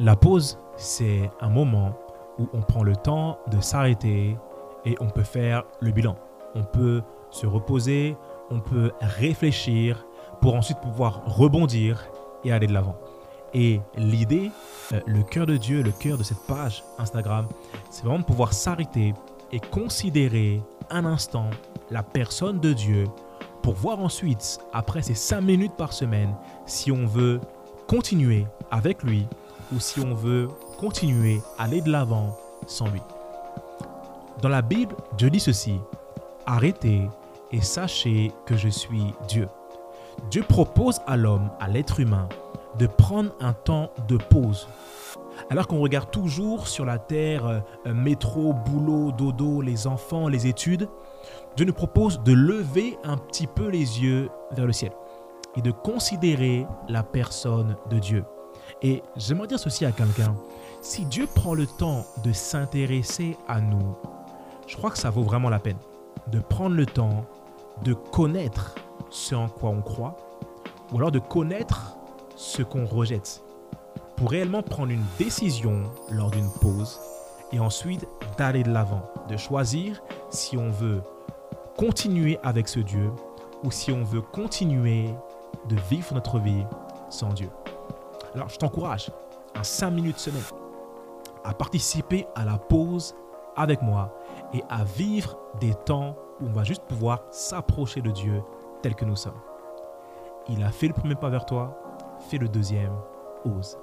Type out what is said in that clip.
La pause, c'est un moment où on prend le temps de s'arrêter et on peut faire le bilan. On peut se reposer, on peut réfléchir pour ensuite pouvoir rebondir et aller de l'avant. Et l'idée, euh, le cœur de Dieu, le cœur de cette page Instagram, c'est vraiment de pouvoir s'arrêter et considérer un instant la personne de Dieu pour voir ensuite, après ces 5 minutes par semaine, si on veut continuer avec lui ou si on veut continuer à aller de l'avant sans lui. Dans la Bible, Dieu dit ceci, arrêtez et sachez que je suis Dieu. Dieu propose à l'homme, à l'être humain, de prendre un temps de pause. Alors qu'on regarde toujours sur la terre, euh, métro, boulot, dodo, les enfants, les études, Dieu nous propose de lever un petit peu les yeux vers le ciel et de considérer la personne de Dieu. Et j'aimerais dire ceci à quelqu'un, si Dieu prend le temps de s'intéresser à nous, je crois que ça vaut vraiment la peine de prendre le temps de connaître ce en quoi on croit, ou alors de connaître ce qu'on rejette, pour réellement prendre une décision lors d'une pause, et ensuite d'aller de l'avant, de choisir si on veut continuer avec ce Dieu, ou si on veut continuer de vivre notre vie sans Dieu. Alors je t'encourage, en 5 minutes semaine, à participer à la pause avec moi et à vivre des temps où on va juste pouvoir s'approcher de Dieu tel que nous sommes. Il a fait le premier pas vers toi, fais le deuxième, ose.